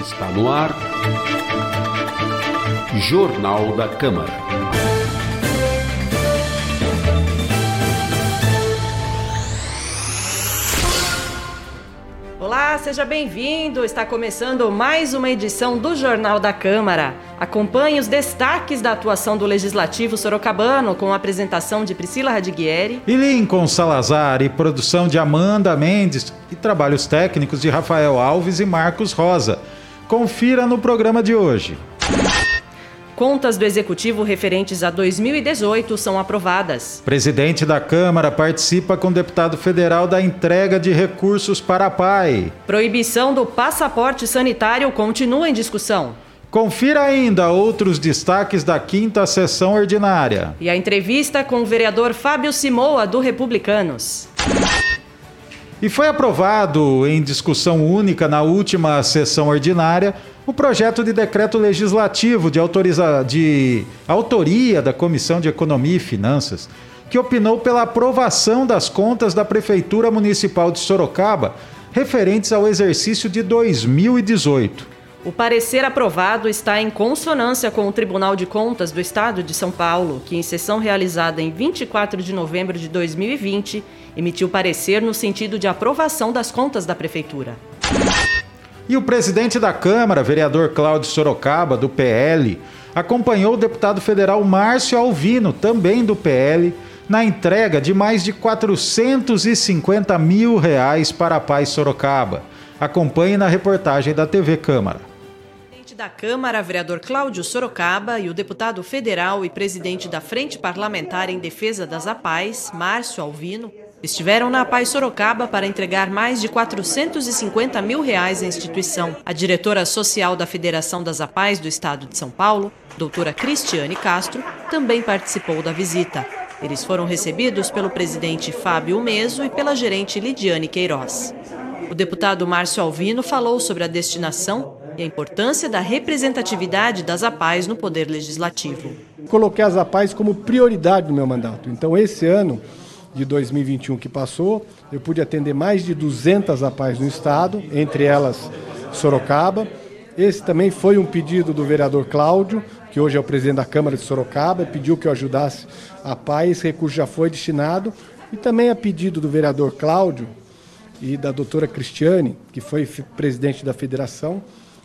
Está no ar. Jornal da Câmara. Olá, seja bem-vindo. Está começando mais uma edição do Jornal da Câmara. Acompanhe os destaques da atuação do Legislativo Sorocabano com a apresentação de Priscila Radiguieri e Lincoln Salazar e produção de Amanda Mendes e trabalhos técnicos de Rafael Alves e Marcos Rosa. Confira no programa de hoje. Contas do Executivo referentes a 2018 são aprovadas. Presidente da Câmara participa com deputado federal da entrega de recursos para a PAI. Proibição do passaporte sanitário continua em discussão. Confira ainda outros destaques da quinta sessão ordinária. E a entrevista com o vereador Fábio Simoa, do Republicanos. E foi aprovado em discussão única na última sessão ordinária o projeto de decreto legislativo de, autoriza... de autoria da Comissão de Economia e Finanças, que opinou pela aprovação das contas da Prefeitura Municipal de Sorocaba referentes ao exercício de 2018. O parecer aprovado está em consonância com o Tribunal de Contas do Estado de São Paulo, que, em sessão realizada em 24 de novembro de 2020, emitiu parecer no sentido de aprovação das contas da Prefeitura. E o presidente da Câmara, vereador Cláudio Sorocaba, do PL, acompanhou o deputado federal Márcio Alvino, também do PL, na entrega de mais de 450 mil reais para a Paz Sorocaba. Acompanhe na reportagem da TV Câmara da Câmara, vereador Cláudio Sorocaba, e o deputado federal e presidente da Frente Parlamentar em Defesa das APAES, Márcio Alvino, estiveram na APAES Sorocaba para entregar mais de 450 mil reais à instituição. A diretora social da Federação das APAES do Estado de São Paulo, doutora Cristiane Castro, também participou da visita. Eles foram recebidos pelo presidente Fábio Meso e pela gerente Lidiane Queiroz. O deputado Márcio Alvino falou sobre a destinação e a importância da representatividade das APAES no Poder Legislativo. Coloquei as APAES como prioridade no meu mandato. Então, esse ano de 2021 que passou, eu pude atender mais de 200 APAES no Estado, entre elas Sorocaba. Esse também foi um pedido do vereador Cláudio, que hoje é o presidente da Câmara de Sorocaba, pediu que eu ajudasse a PAI, esse recurso já foi destinado. E também a pedido do vereador Cláudio e da doutora Cristiane, que foi presidente da federação,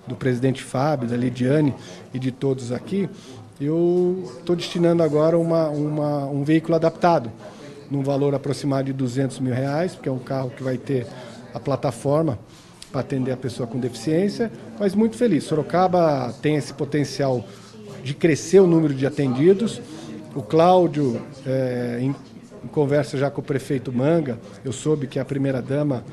do presidente Fábio, da Lidiane e de todos aqui, eu estou destinando agora uma, uma, um veículo adaptado, num valor aproximado de 200 mil reais, porque é um carro que vai ter a plataforma para atender a pessoa com deficiência, mas muito feliz. Sorocaba tem esse potencial de crescer o número de atendidos. O Cláudio, é, em, em conversa já com o prefeito Manga, eu soube que a primeira-dama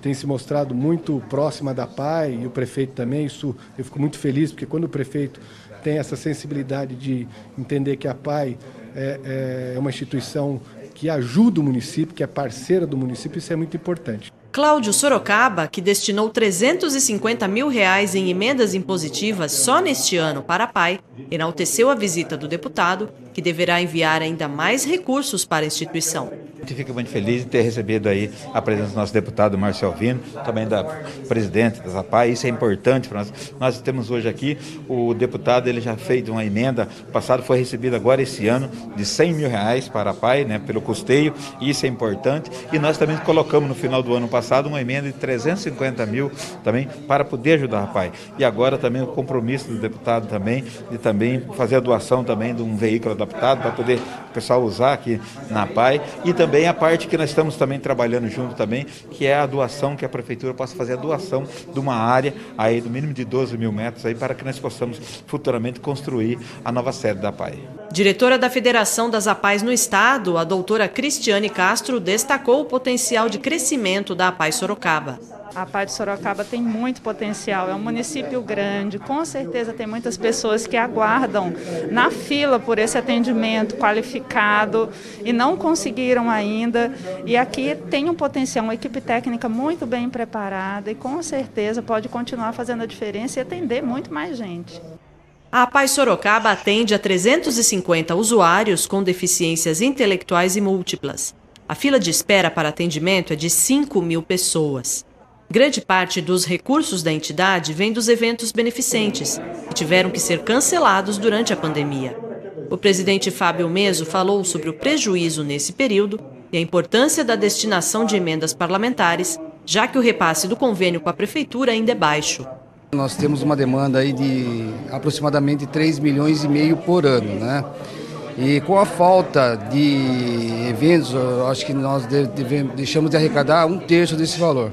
tem se mostrado muito próxima da PAI e o prefeito também. Isso eu fico muito feliz, porque quando o prefeito tem essa sensibilidade de entender que a PAI é, é uma instituição que ajuda o município, que é parceira do município, isso é muito importante. Cláudio Sorocaba, que destinou 350 mil reais em emendas impositivas só neste ano para a PAI, enalteceu a visita do deputado, que deverá enviar ainda mais recursos para a instituição. Gente fica muito feliz de ter recebido aí a presença do nosso deputado Márcio Alvino, também da presidente da APAI, isso é importante para nós. Nós temos hoje aqui, o deputado ele já fez uma emenda, passado foi recebido agora esse ano, de 100 mil reais para a PAI, né, pelo custeio, isso é importante. E nós também colocamos no final do ano passado uma emenda de 350 mil também para poder ajudar a PAI. E agora também o compromisso do deputado também de também fazer a doação também de um veículo adaptado para poder o pessoal usar aqui na PAI e também a parte que nós estamos também trabalhando junto também, que é a doação, que a prefeitura possa fazer a doação de uma área aí do mínimo de 12 mil metros aí para que nós possamos futuramente construir a nova sede da PAI. Diretora da Federação das APAES no Estado, a doutora Cristiane Castro destacou o potencial de crescimento da APAI Sorocaba. A Pai de Sorocaba tem muito potencial, é um município grande, com certeza tem muitas pessoas que aguardam na fila por esse atendimento qualificado e não conseguiram ainda. E aqui tem um potencial, uma equipe técnica muito bem preparada e com certeza pode continuar fazendo a diferença e atender muito mais gente. A Paz Sorocaba atende a 350 usuários com deficiências intelectuais e múltiplas. A fila de espera para atendimento é de 5 mil pessoas. Grande parte dos recursos da entidade vem dos eventos beneficentes, que tiveram que ser cancelados durante a pandemia. O presidente Fábio Meso falou sobre o prejuízo nesse período e a importância da destinação de emendas parlamentares, já que o repasse do convênio com a prefeitura ainda é baixo. Nós temos uma demanda aí de aproximadamente 3 milhões e meio por ano, né? E com a falta de eventos, acho que nós devemos, deixamos de arrecadar um terço desse valor.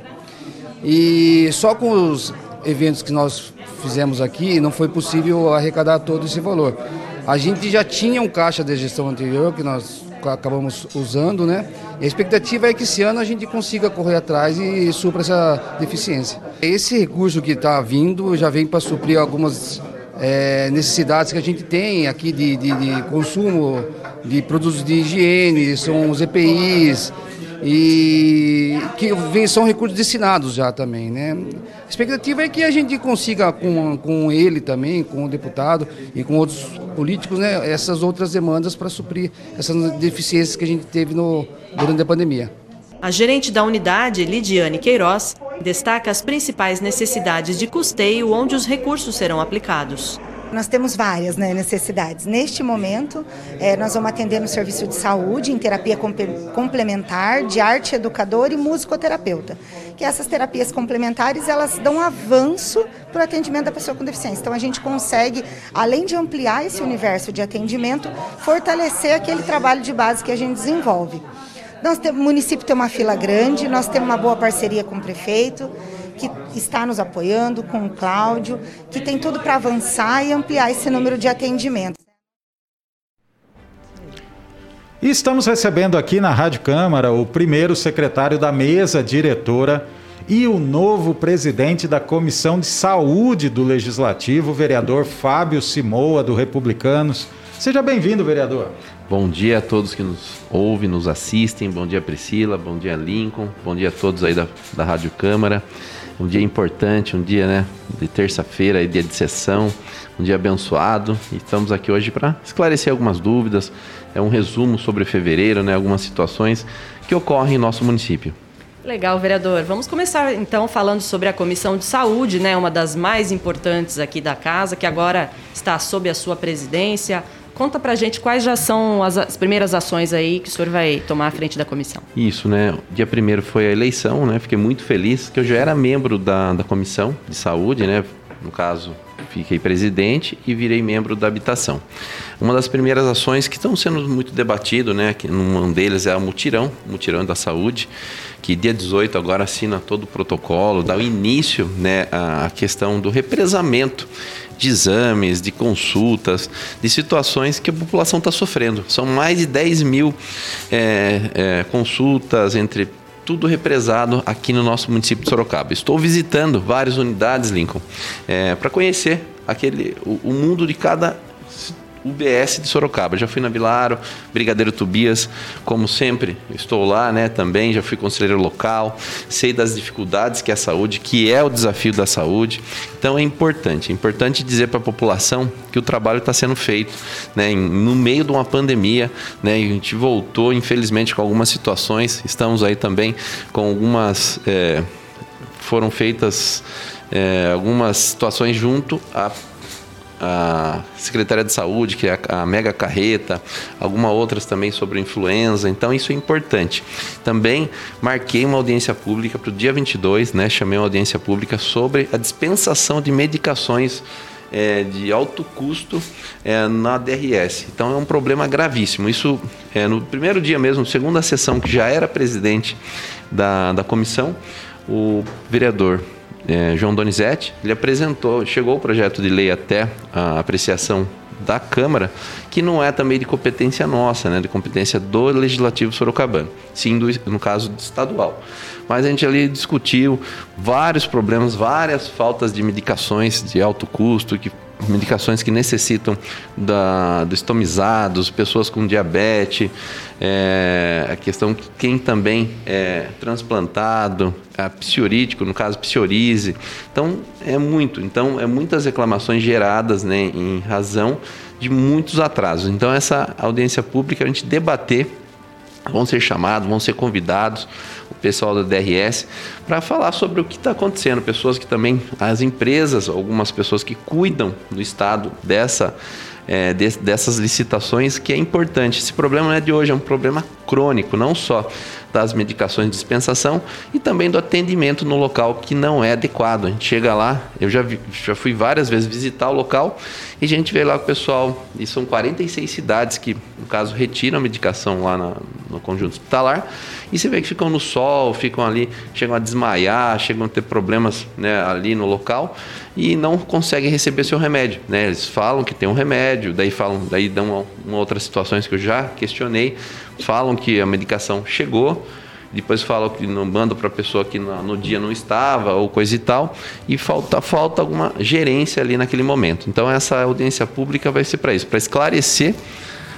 E só com os eventos que nós fizemos aqui, não foi possível arrecadar todo esse valor. A gente já tinha um caixa de gestão anterior que nós acabamos usando, né? E a expectativa é que esse ano a gente consiga correr atrás e supra essa deficiência. Esse recurso que está vindo já vem para suprir algumas é, necessidades que a gente tem aqui de, de, de consumo de produtos de higiene, são os EPIs, e que vem, são recursos destinados já também. Né? A expectativa é que a gente consiga com, com ele também, com o deputado e com outros políticos, né, essas outras demandas para suprir essas deficiências que a gente teve no, durante a pandemia. A gerente da unidade, Lidiane Queiroz, destaca as principais necessidades de custeio onde os recursos serão aplicados. Nós temos várias né, necessidades. Neste momento, é, nós vamos atender no serviço de saúde, em terapia complementar, de arte educador e musicoterapeuta. Que essas terapias complementares, elas dão avanço para o atendimento da pessoa com deficiência. Então, a gente consegue, além de ampliar esse universo de atendimento, fortalecer aquele trabalho de base que a gente desenvolve. Nós temos, o município tem uma fila grande, nós temos uma boa parceria com o prefeito, que está nos apoiando, com o Cláudio, que tem tudo para avançar e ampliar esse número de atendimentos. E estamos recebendo aqui na Rádio Câmara o primeiro secretário da mesa diretora e o novo presidente da Comissão de Saúde do Legislativo, o vereador Fábio Simoa, do Republicanos. Seja bem-vindo, vereador. Bom dia a todos que nos ouvem, nos assistem. Bom dia, Priscila. Bom dia, Lincoln. Bom dia a todos aí da, da Rádio Câmara um dia importante, um dia né, de terça-feira, dia de sessão, um dia abençoado. E estamos aqui hoje para esclarecer algumas dúvidas, é um resumo sobre fevereiro, né, algumas situações que ocorrem em nosso município. Legal, vereador. Vamos começar então falando sobre a Comissão de Saúde, né, uma das mais importantes aqui da casa, que agora está sob a sua presidência. Conta pra gente quais já são as, as, primeiras ações aí que o senhor vai tomar à frente da comissão. Isso, né? Dia primeiro foi a eleição, né? Fiquei muito feliz que eu já era membro da, da comissão de saúde, né? No caso, fiquei presidente e virei membro da habitação. Uma das primeiras ações que estão sendo muito debatido, né, que um deles é a mutirão, mutirão da saúde, que dia 18 agora assina todo o protocolo, dá o início, né, à questão do represamento de exames, de consultas, de situações que a população está sofrendo. São mais de 10 mil é, é, consultas entre tudo represado aqui no nosso município de Sorocaba. Estou visitando várias unidades, Lincoln, é, para conhecer aquele o, o mundo de cada UBS de Sorocaba. Já fui na Vilaro, Brigadeiro Tobias, como sempre, estou lá, né, também, já fui conselheiro local, sei das dificuldades que é a saúde, que é o desafio da saúde. Então é importante, é importante dizer para a população que o trabalho está sendo feito, né, no meio de uma pandemia, né, a gente voltou, infelizmente, com algumas situações, estamos aí também com algumas, é, foram feitas é, algumas situações junto a a Secretaria de Saúde, que é a, Mega Carreta, algumas outras também sobre influenza, então isso é importante. Também marquei uma audiência pública para o dia 22, né, chamei uma audiência pública sobre a dispensação de medicações é, de alto custo é, na DRS. Então é um problema gravíssimo. Isso é, no primeiro dia mesmo, segunda sessão, que já era presidente da, da comissão, o vereador é, João Donizete, ele apresentou, chegou o projeto de lei até a apreciação da Câmara, que não é também de competência nossa, né, de competência do Legislativo Sorocabano, sim do, no caso estadual. Mas a gente ali discutiu vários problemas, várias faltas de medicações de alto custo que medicações que necessitam da, do estomizados, pessoas com diabetes, é, a questão que quem também é transplantado, psiorítico, no caso psoríase. Então é muito, então é muitas reclamações geradas né, em razão de muitos atrasos. Então essa audiência pública a gente debater vão ser chamados, vão ser convidados pessoal da DRS, para falar sobre o que está acontecendo. Pessoas que também, as empresas, algumas pessoas que cuidam do estado dessa. É, de, dessas licitações que é importante. Esse problema não é de hoje, é um problema crônico, não só das medicações de dispensação e também do atendimento no local que não é adequado. A gente chega lá, eu já, vi, já fui várias vezes visitar o local e a gente vê lá o pessoal, e são 46 cidades que, no caso, retiram a medicação lá na, no conjunto hospitalar e você vê que ficam no sol, ficam ali, chegam a desmaiar, chegam a ter problemas né, ali no local e não conseguem receber seu remédio. Né? Eles falam que tem um remédio, daí falam, daí dão uma, outras situações que eu já questionei, falam que a medicação chegou, depois falam que não manda para a pessoa que no, no, dia não estava ou coisa e tal, e falta, falta alguma gerência ali naquele momento. Então essa audiência pública vai ser para isso, para esclarecer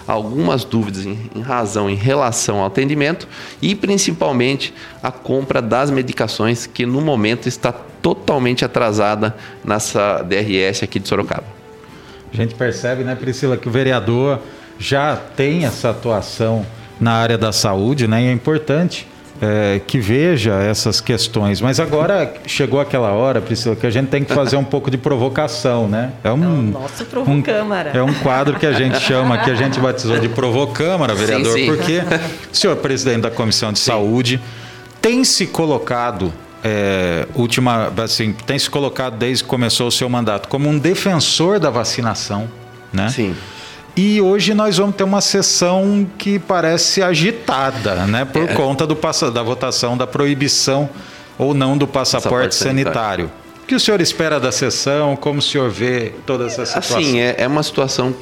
algumas dúvidas em, em, razão em relação ao atendimento e principalmente a compra das medicações que no momento está totalmente atrasada nessa DRS aqui de Sorocaba. A gente percebe, né, Priscila, que o vereador já tem essa atuação na área da saúde, né? E é importante é, que veja essas questões. Mas agora chegou aquela hora, Priscila, que a gente tem que fazer um pouco de provocação, né? É um, é nosso Provocâmara. Um, é um quadro que a gente chama, que a gente batizou de Provocâmara, vereador, sim, sim. porque o senhor presidente da Comissão de sim. Saúde tem se colocado é, última, assim, tem se colocado desde que começou o seu mandato como um defensor da vacinação, né? Sim. E hoje nós vamos ter uma sessão que parece agitada, né? Por é. conta do, da votação da proibição ou não do passaporte, passaporte sanitário. sanitário. O que o senhor espera da sessão? Como o senhor vê toda essa situação? Assim, é, é uma situação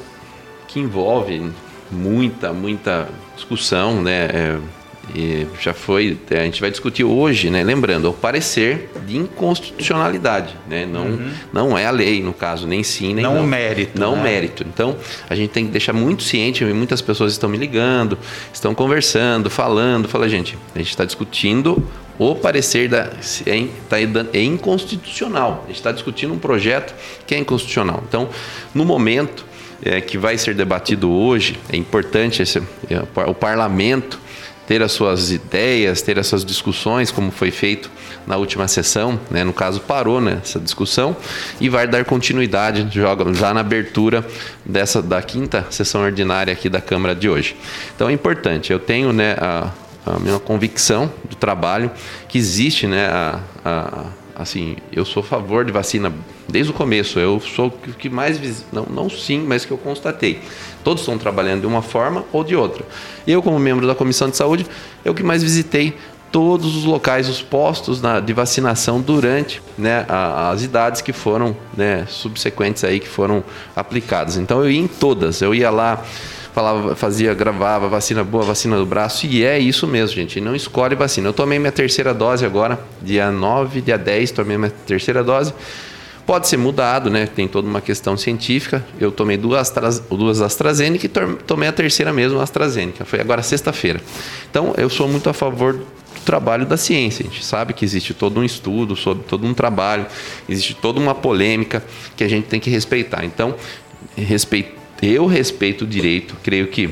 que envolve muita, muita discussão, né? É e já foi, a gente vai discutir hoje, né? Lembrando, o parecer de inconstitucionalidade, né? Não, uhum. não é a lei, no caso, nem sim, nem não. Não o mérito. Não né? mérito. Então, a gente tem que deixar muito ciente, muitas pessoas estão me ligando, estão conversando, falando, fala, gente, a gente está discutindo o parecer da, é, tá, é inconstitucional. A gente está discutindo um projeto que é inconstitucional. Então, no momento é, que vai ser debatido hoje, é importante esse, é, o parlamento ter as suas ideias, ter essas discussões, como foi feito na última sessão, né? no caso parou né, essa discussão e vai dar continuidade joga, já na abertura dessa da quinta sessão ordinária aqui da Câmara de hoje. Então é importante, eu tenho né, a, a minha convicção do trabalho que existe né, a, a assim, eu sou a favor de vacina desde o começo. Eu sou o que mais não, não sim, mas que eu constatei. Todos estão trabalhando de uma forma ou de outra. Eu, como membro da comissão de saúde, eu que mais visitei todos os locais, os postos na, de vacinação durante né, a, as idades que foram né, subsequentes aí que foram aplicadas. Então eu ia em todas, eu ia lá falava, fazia, gravava vacina boa, vacina do braço, e é isso mesmo, gente. Não escolhe vacina. Eu tomei minha terceira dose agora, dia 9, dia 10, tomei minha terceira dose. Pode ser mudado, né? Tem toda uma questão científica. Eu tomei duas, duas AstraZeneca e tomei a terceira mesmo, AstraZeneca. Foi agora sexta-feira. Então, eu sou muito a favor do trabalho da ciência. A gente sabe que existe todo um estudo, sobre todo um trabalho, existe toda uma polêmica que a gente tem que respeitar. Então, respeito eu respeito o direito, creio que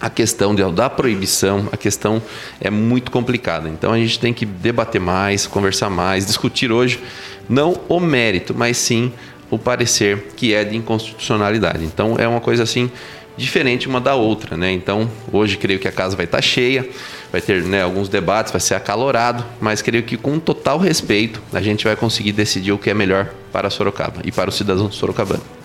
a questão da proibição, a questão é muito complicada. Então a gente tem que debater mais, conversar mais, discutir hoje não o mérito, mas sim o parecer que é de inconstitucionalidade. Então é uma coisa assim diferente uma da outra, né? Então hoje creio que a casa vai estar cheia, vai ter né, alguns debates, vai ser acalorado, mas creio que com total respeito a gente vai conseguir decidir o que é melhor para Sorocaba e para o cidadão sorocabano.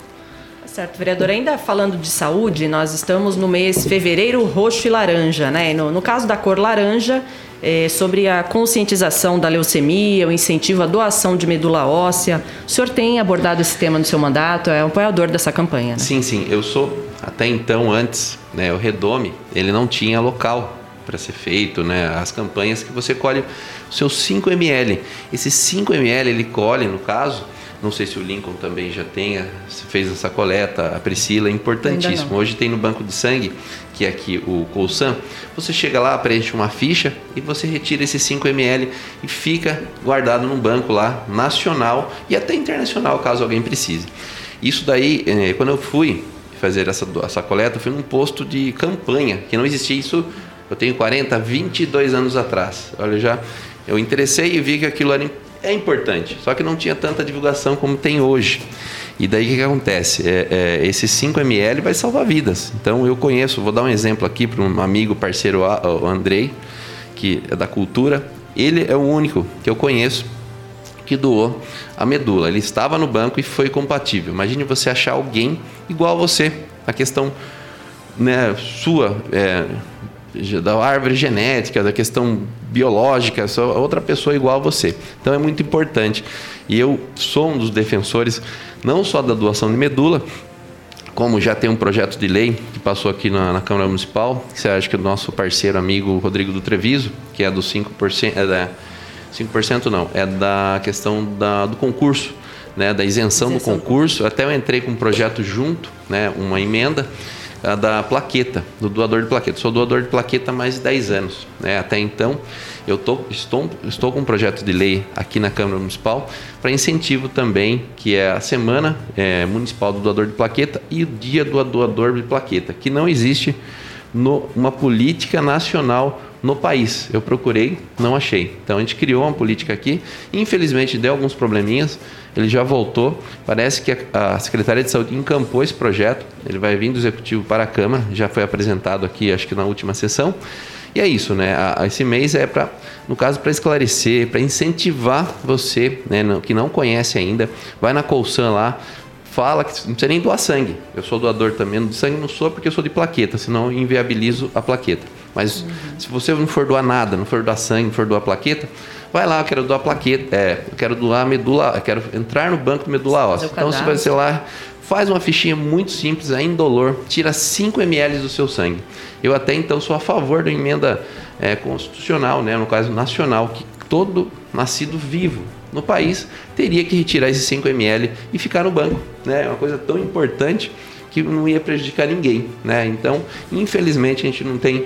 Certo, vereador. Ainda falando de saúde, nós estamos no mês fevereiro roxo e laranja, né? No, no caso da cor laranja, é, sobre a conscientização da leucemia, o incentivo à doação de medula óssea. O senhor tem abordado esse tema no seu mandato? É um apoiador dessa campanha, né? Sim, sim. Eu sou, até então, antes, né, o Redome, ele não tinha local para ser feito, né? As campanhas que você colhe os seus 5 ml. Esses 5 ml ele colhe, no caso, não sei se o Lincoln também já tenha, fez essa coleta, a Priscila, é importantíssimo. Hoje tem no banco de sangue, que é aqui o Colsan, você chega lá, preenche uma ficha e você retira esses 5 ml e fica guardado num banco lá, nacional e até internacional, caso alguém precise. Isso daí, eh, quando eu fui fazer essa, essa coleta, fui num posto de campanha, que não existia isso Eu tenho 40, 22 anos atrás. Olha, já eu interessei e vi que aquilo era, é importante, só que não tinha tanta divulgação como tem hoje. E daí o que, que acontece? É, é, esse 5 ml vai salvar vidas. Então eu conheço, vou dar um exemplo aqui para um amigo, parceiro, o Andrei, que é da cultura. Ele é o único que eu conheço que doou a medula. Ele estava no banco e foi compatível. Imagine você achar alguém igual a você. A questão né, sua, é, da árvore genética, da questão biológica, só outra pessoa igual a você. Então é muito importante. E eu sou um dos defensores não só da doação de medula, como já tem um projeto de lei que passou aqui na, na Câmara Municipal, que você acha que o nosso parceiro amigo Rodrigo do Treviso, que é dos 5%, é da 5% não, é da questão da, do concurso, né, da isenção, isenção do concurso. Até eu entrei com um projeto junto, né, uma emenda da plaqueta, do doador de plaqueta. Sou doador de plaqueta há mais de 10 anos. Né? Até então, eu tô, estou, estou com um projeto de lei aqui na Câmara Municipal para incentivo também, que é a Semana é, Municipal do Doador de Plaqueta e o Dia do Doador de Plaqueta, que não existe no, uma política nacional no país. Eu procurei, não achei. Então a gente criou uma política aqui. Infelizmente deu alguns probleminhas. Ele já voltou. Parece que a, Secretaria de Saúde encampou esse projeto. Ele vai vir do executivo para a Câmara. Já foi apresentado aqui, acho que na última sessão. E é isso, né? esse mês é para, no caso, para esclarecer, para incentivar você, né, que não conhece ainda, vai na Colsan lá, fala que não precisa nem doar sangue. Eu sou doador também de sangue, não sou porque eu sou de plaqueta, senão inviabilizo a plaqueta. Mas uhum. se você não for doar nada, não for doar sangue, não for doar plaqueta, vai lá, eu quero doar plaqueta, é, eu quero doar medula, eu quero entrar no banco de medula óssea. Então você vai ser lá, faz uma fichinha muito simples, é indolor, tira 5 ml do seu sangue. Eu até então sou a favor da emenda é, constitucional, né, no caso nacional, que todo nascido vivo no país teria que retirar esses 5 ml e ficar no banco. Né? É uma coisa tão importante que não ia prejudicar ninguém. Né? Então, infelizmente, a gente não tem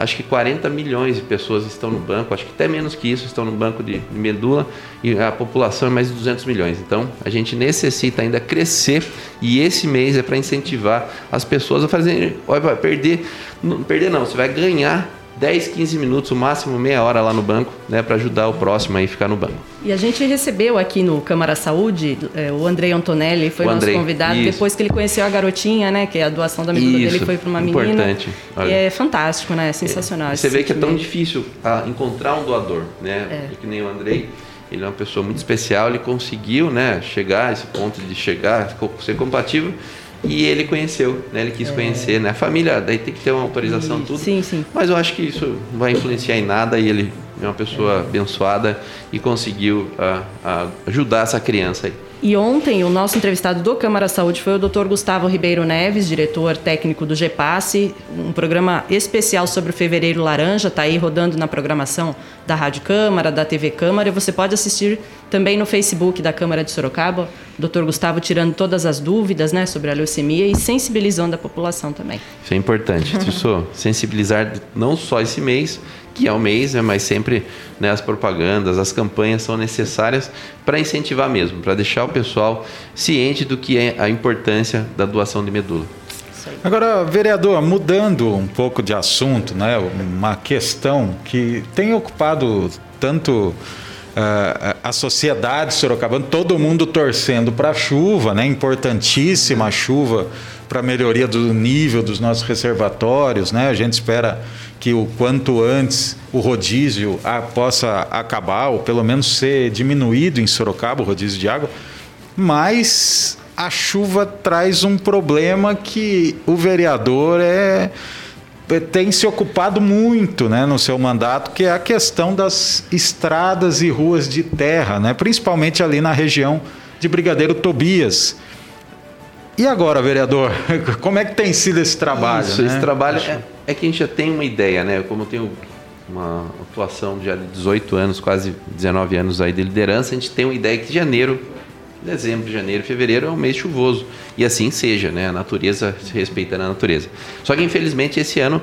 acho que 40 milhões de pessoas estão no banco, acho que até menos que isso estão no banco de, medula e a população é mais de 200 milhões. Então, a gente necessita ainda crescer e esse mês é para incentivar as pessoas a fazerem, vai perder, não perder não, você vai ganhar 10, 15 minutos, o máximo meia hora lá no banco, né, para ajudar o próximo a ficar no banco. E a gente recebeu aqui no Câmara Saúde é, o Andrei Antonelli, foi o nosso Andrei, convidado, isso. depois que ele conheceu a garotinha, né, que é a doação da medula dele foi para uma menina. Importante. Olha. E é fantástico, né, é sensacional. É. Você vê que é tão difícil ah, encontrar um doador, né, é. que nem o Andrei. Ele é uma pessoa muito especial, ele conseguiu, né, chegar a esse ponto de chegar, ser compatível e ele conheceu, né? Ele quis é. conhecer, né? A família, daí tem que ter uma autorização, tudo. Sim, sim. Mas eu acho que isso não vai influenciar em nada e ele é uma pessoa abençoada e conseguiu uh, uh, ajudar essa criança aí. E ontem o nosso entrevistado do Câmara Saúde foi o Dr. Gustavo Ribeiro Neves, diretor técnico do GEPASSE, um programa especial sobre o Fevereiro Laranja, está aí rodando na programação da Rádio Câmara, da TV Câmara, e você pode assistir também no Facebook da Câmara de Sorocaba, Dr. Gustavo tirando todas as dúvidas né, sobre a leucemia e sensibilizando a população também. Isso é importante, isso sensibilizar não só esse mês, que é o mês, né, mas sempre né, as propagandas, as campanhas são necessárias para incentivar mesmo, para deixar o pessoal ciente do que é a importância da doação de medula. Agora, vereador, mudando um pouco de assunto, né, uma questão que tem ocupado tanto Uh, a sociedade sorocabana, todo mundo torcendo para a chuva, né? Importantíssima a chuva para a melhoria do nível dos nossos reservatórios, né? A gente espera que o quanto antes o rodízio ah, possa acabar, ou pelo menos ser diminuído em Sorocaba, o rodízio de água, mas a chuva traz um problema que o vereador é tem se ocupado muito né, no seu mandato, que é a questão das estradas e ruas de terra, né, principalmente ali na região de Brigadeiro Tobias. E agora, vereador, como é que tem sido esse trabalho? Isso, né? esse trabalho é, é, que a gente já tem uma ideia, né? Como eu tenho uma atuação já de 18 anos, quase 19 anos aí de liderança, a gente tem uma ideia que janeiro, dezembro, janeiro, fevereiro é um mês chuvoso. E assim seja, né? A natureza, se respeitando a natureza. Só que infelizmente esse ano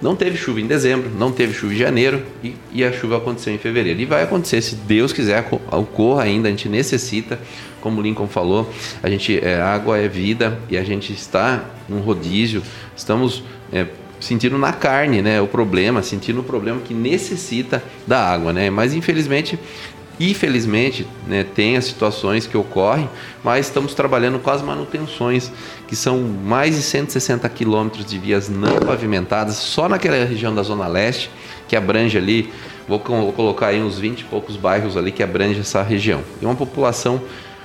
não teve chuva em dezembro, não teve chuva em janeiro e, e, a chuva aconteceu em fevereiro. E vai acontecer, se Deus quiser, ocorra ainda. A gente necessita, como o Lincoln falou, a gente é, água é vida e a gente está num rodízio. Estamos é, sentindo na carne, né, o problema, sentindo o problema que necessita da água, né? Mas infelizmente Infelizmente, né, tem as situações que ocorrem, mas estamos trabalhando com as manutenções, que são mais de 160 quilômetros de vias não pavimentadas, só naquela região da Zona Leste, que abrange ali, vou, vou colocar aí uns 20 e poucos bairros ali que abrange essa região. E uma população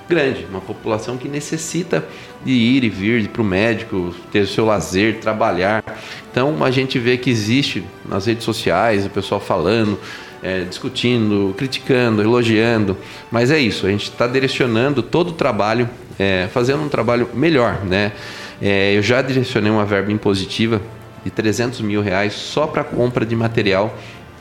grande, uma população que necessita de ir e vir para o médico, ter o seu lazer, trabalhar. Então a gente vê que existe nas redes sociais o pessoal falando é, discutindo, criticando, elogiando, mas é isso, a gente está direcionando todo o trabalho, é, fazendo um trabalho melhor, né? É, eu já direcionei uma verba impositiva de 300 mil reais só para compra de material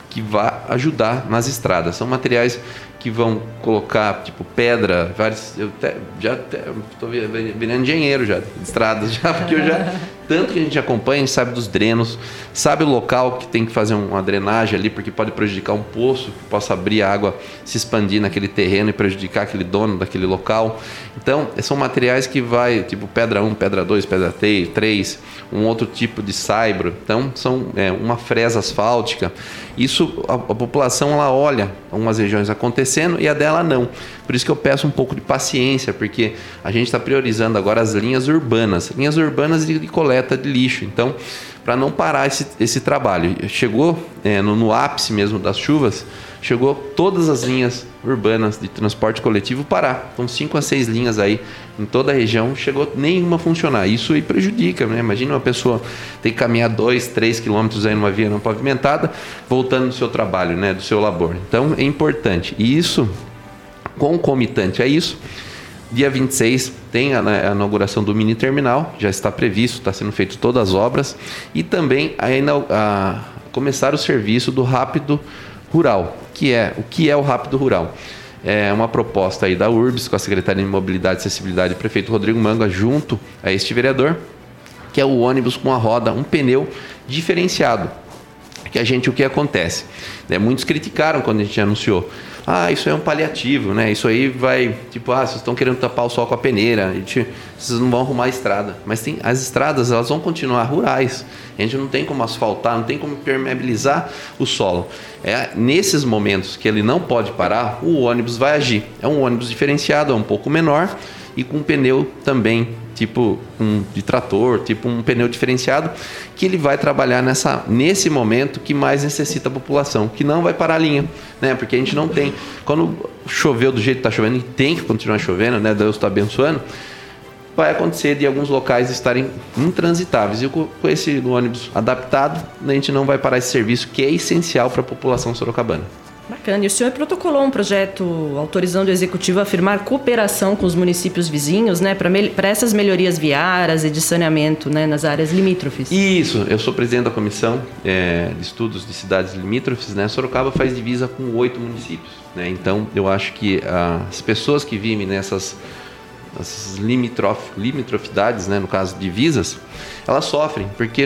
que vai ajudar nas estradas. São materiais que vão colocar tipo pedra, vários, eu já estou virando engenheiro já, de estradas já, porque eu já tanto que a gente acompanha, a gente sabe dos drenos, sabe o local que tem que fazer uma drenagem ali, porque pode prejudicar um poço, que possa abrir a água, se expandir naquele terreno e prejudicar aquele dono daquele local. Então, são materiais que vai, tipo pedra 1, pedra 2, pedra 3, um outro tipo de saibro. Então, são é, uma fresa asfáltica. Isso, a, a população, ela olha algumas regiões acontecendo e a dela não. Por isso que eu peço um pouco de paciência, porque a gente está priorizando agora as linhas urbanas, linhas urbanas de, de coleta de lixo. Então, para não parar esse, esse trabalho. Chegou é, no, no, ápice mesmo das chuvas, chegou todas as linhas urbanas de transporte coletivo parar. Então, cinco a seis linhas aí em toda a região, chegou nenhuma a funcionar. Isso aí prejudica, né? Imagina uma pessoa ter que caminhar dois, três quilômetros aí numa via não pavimentada, voltando do seu trabalho, né? Do seu labor. Então, é importante. E isso, concomitante a isso, Dia 26 tem a, né, a, inauguração do mini terminal, já está previsto, está sendo feito todas as obras e também a, a, começar o serviço do Rápido Rural, que é o que é o Rápido Rural. É uma proposta aí da URBS com a Secretaria de Mobilidade e Acessibilidade, prefeito Rodrigo Manga, junto a este vereador, que é o ônibus com a roda, um pneu diferenciado. Que a gente, o que acontece? Né, muitos criticaram quando a gente anunciou ah, isso é um paliativo, né? Isso aí vai, tipo, ah, vocês estão querendo tapar o sol com a peneira, gente, vocês não vão arrumar a estrada. Mas tem, as estradas, elas vão continuar rurais. A gente não tem como asfaltar, não tem como permeabilizar o solo. É nesses momentos que ele não pode parar, o ônibus vai agir. É um ônibus diferenciado, é um pouco menor e com pneu também tipo um de trator, tipo um pneu diferenciado, que ele vai trabalhar nessa, nesse momento que mais necessita a população, que não vai parar a linha, né? Porque a gente não tem. Quando choveu do jeito que está chovendo, e tem que continuar chovendo, né? Deus está abençoando. Vai acontecer de alguns locais estarem intransitáveis. E com esse ônibus adaptado, a gente não vai parar esse serviço que é essencial para a população sorocabana. Bacana. E o senhor protocolou um projeto autorizando o executivo a firmar cooperação com os municípios vizinhos, né, para essas melhorias viárias e de saneamento, né, nas áreas limítrofes. Isso. Eu sou presidente da comissão é, de estudos de cidades limítrofes, né. Sorocaba faz divisa com oito municípios, né. Então, eu acho que as pessoas que vivem nessas essas limitrof, limitrofidades, né, no caso divisas, elas sofrem, porque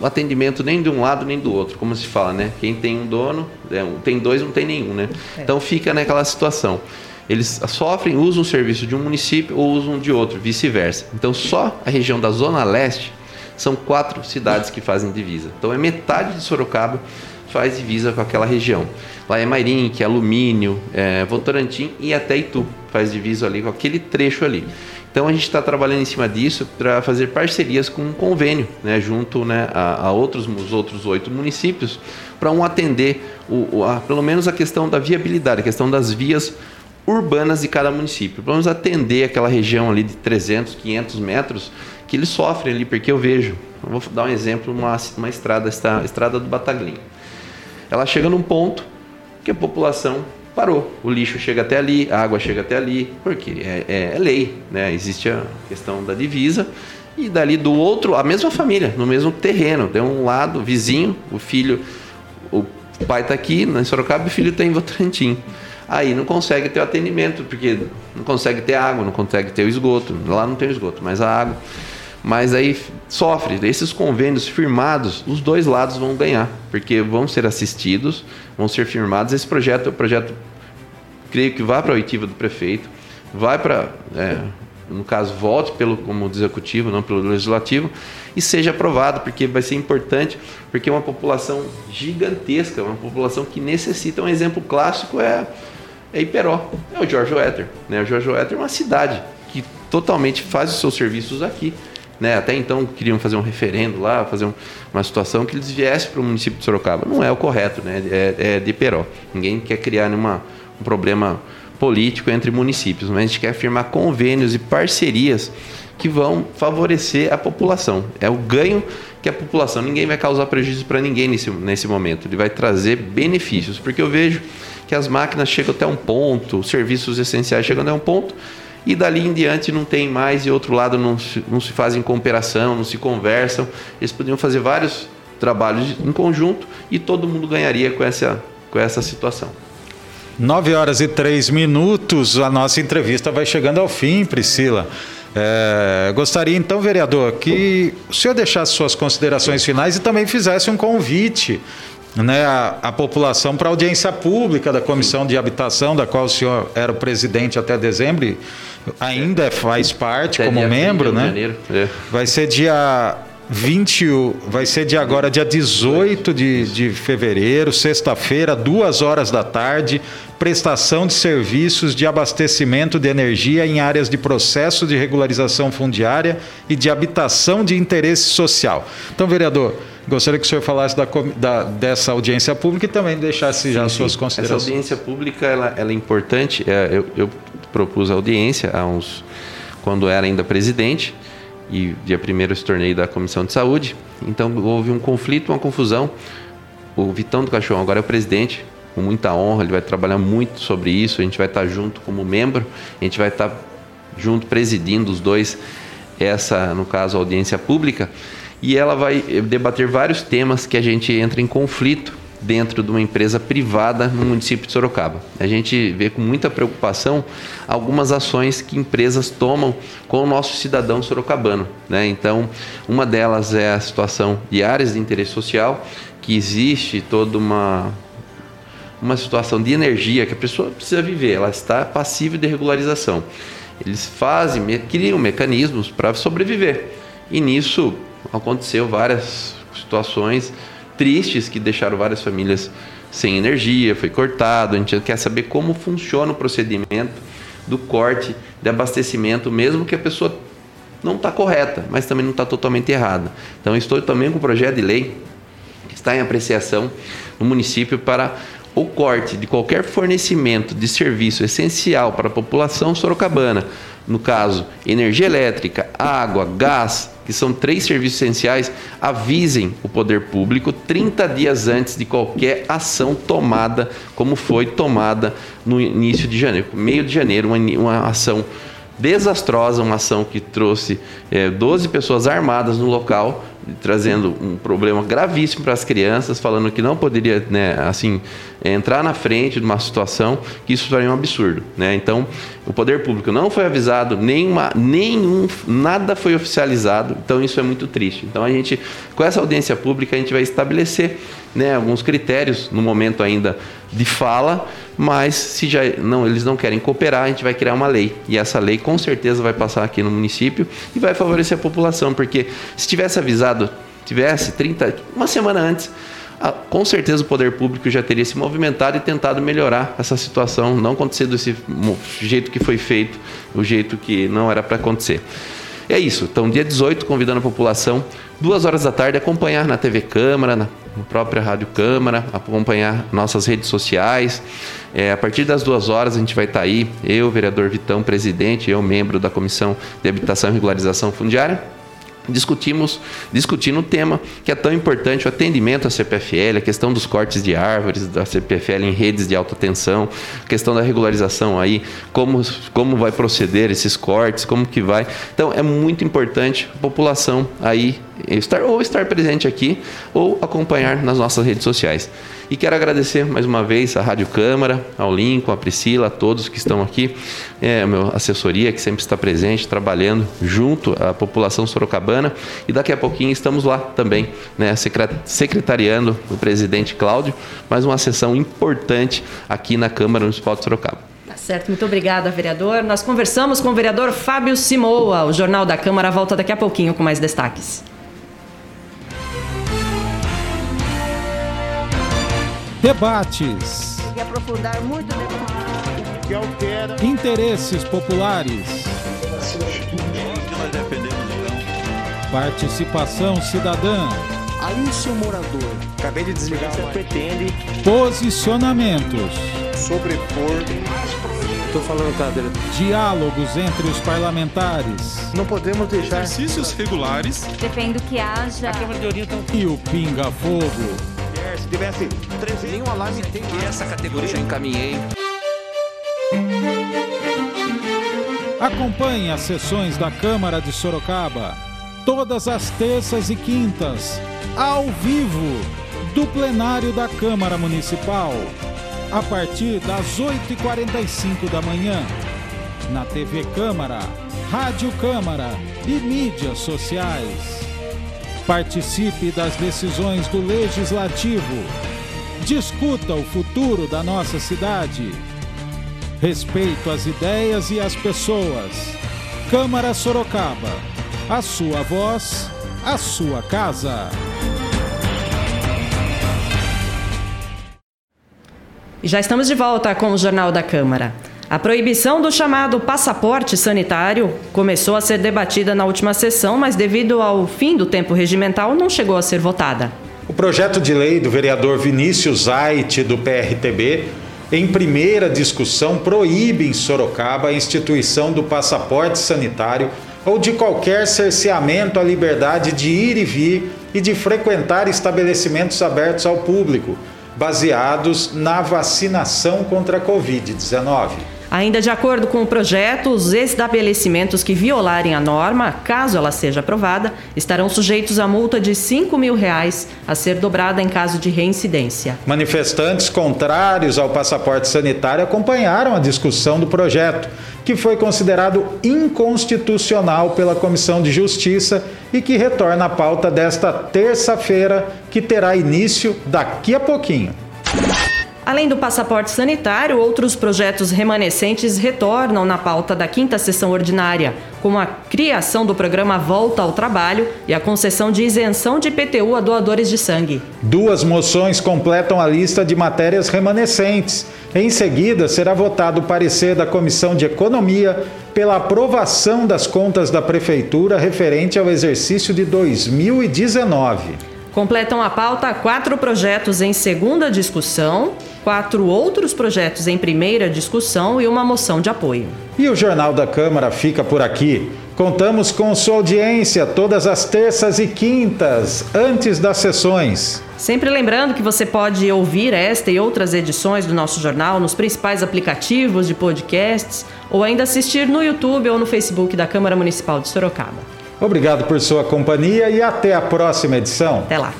o atendimento nem de um lado nem do outro, como se fala, né? Quem tem um dono, é, tem dois, não tem nenhum, né? É. Então fica naquela situação. Eles sofrem, usam o serviço de um município ou usam de outro, vice-versa. Então só a região da Zona Leste são quatro cidades que fazem divisa. Então é metade de Sorocaba faz divisa com aquela região. Lá é Mairim, que é Alumínio, é Votorantim e até Itu faz divisa ali com aquele trecho ali. Então a gente está trabalhando em cima disso para fazer parcerias com um convênio, né, junto né, a, a outros, os outros oito municípios, para um atender o, a, pelo menos a questão da viabilidade, a questão das vias urbanas de cada município. Vamos atender aquela região ali de 300, 500 metros que eles sofrem ali, porque eu vejo, eu vou dar um exemplo, uma, uma estrada, esta, estrada do Bataglinho. Ela chega num ponto que a população parou. O lixo chega até ali, a água chega até ali, porque é, é, é lei, né? Existe a questão da divisa e dali do outro, a mesma família, no mesmo terreno, tem um lado vizinho, o filho, o pai está aqui em Sorocaba e o filho está em Votorantim. Aí não consegue ter o atendimento, porque não consegue ter água, não consegue ter o esgoto. Lá não tem o esgoto, mas a água. Mas aí sofre. Esses convênios firmados, os dois lados vão ganhar, porque vão ser assistidos, vão ser firmados. Esse projeto o projeto, creio que vai para a oitiva do prefeito, vai para é, no caso, volte pelo como executivo, não pelo legislativo, e seja aprovado, porque vai ser importante, porque é uma população gigantesca, uma população que necessita. Um exemplo clássico é, é Iperó, é o Jorge Wetter. Né? O Jorge Wetter é uma cidade que totalmente faz os seus serviços aqui. Né? Até então queriam fazer um referendo lá, fazer um, uma situação que eles viessem para o município de Sorocaba. Não é o correto, né? é, é de Iperó. Ninguém quer criar nenhuma, um problema político entre municípios, mas a gente quer firmar convênios e parcerias que vão favorecer a população. É o ganho que a população, ninguém vai causar prejuízo para ninguém nesse, nesse momento, ele vai trazer benefícios, porque eu vejo que as máquinas chegam até um ponto, os serviços essenciais chegam até um ponto, e dali em diante não tem mais, e outro lado não se, não se fazem cooperação, não se conversam. Eles poderiam fazer vários trabalhos em conjunto e todo mundo ganharia com essa, com essa situação. 9 horas e 3 minutos, a nossa entrevista vai chegando ao fim, Priscila. É, gostaria então, vereador, que o senhor deixasse suas considerações finais e também fizesse um convite né, à, à população para audiência pública da Comissão de Habitação, da qual o senhor era o presidente até dezembro, ainda faz parte Até como dia membro, 30 de né? janeiro, é. Vai ser dia 20, o- vai ser de agora, dia 18 de, de fevereiro, sexta-feira, duas horas da tarde, prestação de serviços de abastecimento de energia em áreas de processo de regularização fundiária e de habitação de interesse social. Então, vereador, gostaria que o senhor falasse da, da- dessa audiência pública e também deixasse já Sim, suas sim. considerações. Essa audiência pública ela, ela é importante. É, eu, eu propus a audiência há uns, quando era ainda presidente e dia primeiro eu se tornei da comissão de saúde. Então houve um conflito, uma confusão. O Vitão do Cachorro agora é o presidente, com muita honra. Ele vai trabalhar muito sobre isso. A gente vai estar junto como membro. A gente vai estar junto presidindo os dois essa, no caso, audiência pública. E ela vai debater vários temas que a gente entra em conflito dentro de uma empresa privada no município de Sorocaba. A gente vê com muita preocupação algumas ações que empresas tomam com o nosso cidadão sorocabano. Né? Então, uma delas é a situação de áreas de interesse social, que existe toda uma uma situação de energia que a pessoa precisa viver, ela está passível de regularização. Eles fazem, criam mecanismos para sobreviver. E nisso aconteceu várias situações tristes que deixaram várias famílias sem energia, foi cortado. A gente quer saber como funciona o procedimento do corte de abastecimento, mesmo que a pessoa não está correta, mas também não está totalmente errada. Então, estou também com um projeto de lei que está em apreciação no município para o corte de qualquer fornecimento de serviço essencial para a população sorocabana, no caso, energia elétrica, água, gás, que são três serviços essenciais, avisem o poder público 30 dias antes de qualquer ação tomada, como foi tomada no início de janeiro, meio de janeiro, uma, uma ação desastrosa, uma ação que trouxe eh, 12 pessoas armadas no local, trazendo um problema gravíssimo para as crianças, falando que não poderia, né, assim, entrar na frente de uma situação que isso seria um absurdo, né? Então, o poder público não foi avisado, nenhuma, nenhum, nada foi oficializado, então isso é muito triste. Então, a gente, com essa audiência pública, a gente vai estabelecer, né, alguns critérios no momento ainda de fala, mas se já não, eles não querem cooperar, a gente vai criar uma lei. E essa lei com certeza vai passar aqui no município e vai favorecer a população, porque se tivesse avisado, tivesse 30, uma semana antes, ah, com certeza o poder público já teria se movimentado e tentado melhorar essa situação, não acontecer desse jeito que foi feito, o jeito que não era para acontecer. É isso. Então, dia 18, convidando a população, duas horas da tarde, acompanhar na TV Câmara, na própria Rádio Câmara, acompanhar nossas redes sociais. É, a partir das duas horas, a gente vai estar aí, eu, vereador Vitão, presidente, eu, membro da Comissão de Habitação e Regularização Fundiária, discutimos discutindo o tema que é tão importante o atendimento à CPFL, a questão dos cortes de árvores da CPFL em redes de alta tensão, a questão da regularização aí, como como vai proceder esses cortes, como que vai. Então é muito importante a população aí estar ou estar presente aqui ou acompanhar nas nossas redes sociais. E quero agradecer mais uma vez à Rádio Câmara, ao Lincoln, à Priscila, a todos que estão aqui, é, a minha assessoria que sempre está presente, trabalhando junto à população sorocabana. E daqui a pouquinho estamos lá também, né, secre- secretariando o presidente Cláudio, mais uma sessão importante aqui na Câmara Municipal de Sorocaba. Tá Certo, muito obrigada, vereador. Nós conversamos com o vereador Fábio Simoa. O Jornal da Câmara volta daqui a pouquinho com mais destaques. Debates. E aprofundar muito que altera interesses populares. Participação cidadã. Aí, seu morador, acabei de desligar. Você pretende posicionamentos. Sobrepor. Estou falando, tá, Diálogos entre os parlamentares. Não podemos deixar. Exercícios regulares. Defendo que haja. E o pinga-fogo. Se tivesse 13 nenhum alarme tem que essa categoria já encaminhei. Acompanhe as sessões da Câmara de Sorocaba todas as terças e quintas, ao vivo, do plenário da Câmara Municipal, a partir das 8h45 da manhã, na TV Câmara, Rádio Câmara e mídias sociais. Participe das decisões do Legislativo. Discuta o futuro da nossa cidade. Respeito às ideias e às pessoas. Câmara Sorocaba. A sua voz, a sua casa. E já estamos de volta com o Jornal da Câmara. A proibição do chamado passaporte sanitário começou a ser debatida na última sessão, mas devido ao fim do tempo regimental não chegou a ser votada. O projeto de lei do vereador Vinícius Ait, do PRTB, em primeira discussão, proíbe em Sorocaba a instituição do passaporte sanitário ou de qualquer cerceamento à liberdade de ir e vir e de frequentar estabelecimentos abertos ao público, baseados na vacinação contra a Covid-19. Ainda de acordo com o projeto, os estabelecimentos que violarem a norma, caso ela seja aprovada, estarão sujeitos a multa de 5 mil reais a ser dobrada em caso de reincidência. Manifestantes contrários ao passaporte sanitário acompanharam a discussão do projeto, que foi considerado inconstitucional pela Comissão de Justiça e que retorna à pauta desta terça-feira, que terá início daqui a pouquinho. Além do passaporte sanitário, outros projetos remanescentes retornam na pauta da quinta sessão ordinária, como a criação do programa Volta ao Trabalho e a concessão de isenção de IPTU a doadores de sangue. Duas moções completam a lista de matérias remanescentes. Em seguida, será votado o parecer da Comissão de Economia pela aprovação das contas da Prefeitura referente ao exercício de 2019. Completam a pauta quatro projetos em segunda discussão, quatro outros projetos em primeira discussão e uma moção de apoio. E o Jornal da Câmara fica por aqui. Contamos com sua audiência todas as terças e quintas, antes das sessões. Sempre lembrando que você pode ouvir esta e outras edições do nosso jornal nos principais aplicativos de podcasts ou ainda assistir no YouTube ou no Facebook da Câmara Municipal de Sorocaba. Obrigado por sua companhia e até a próxima edição. Até lá.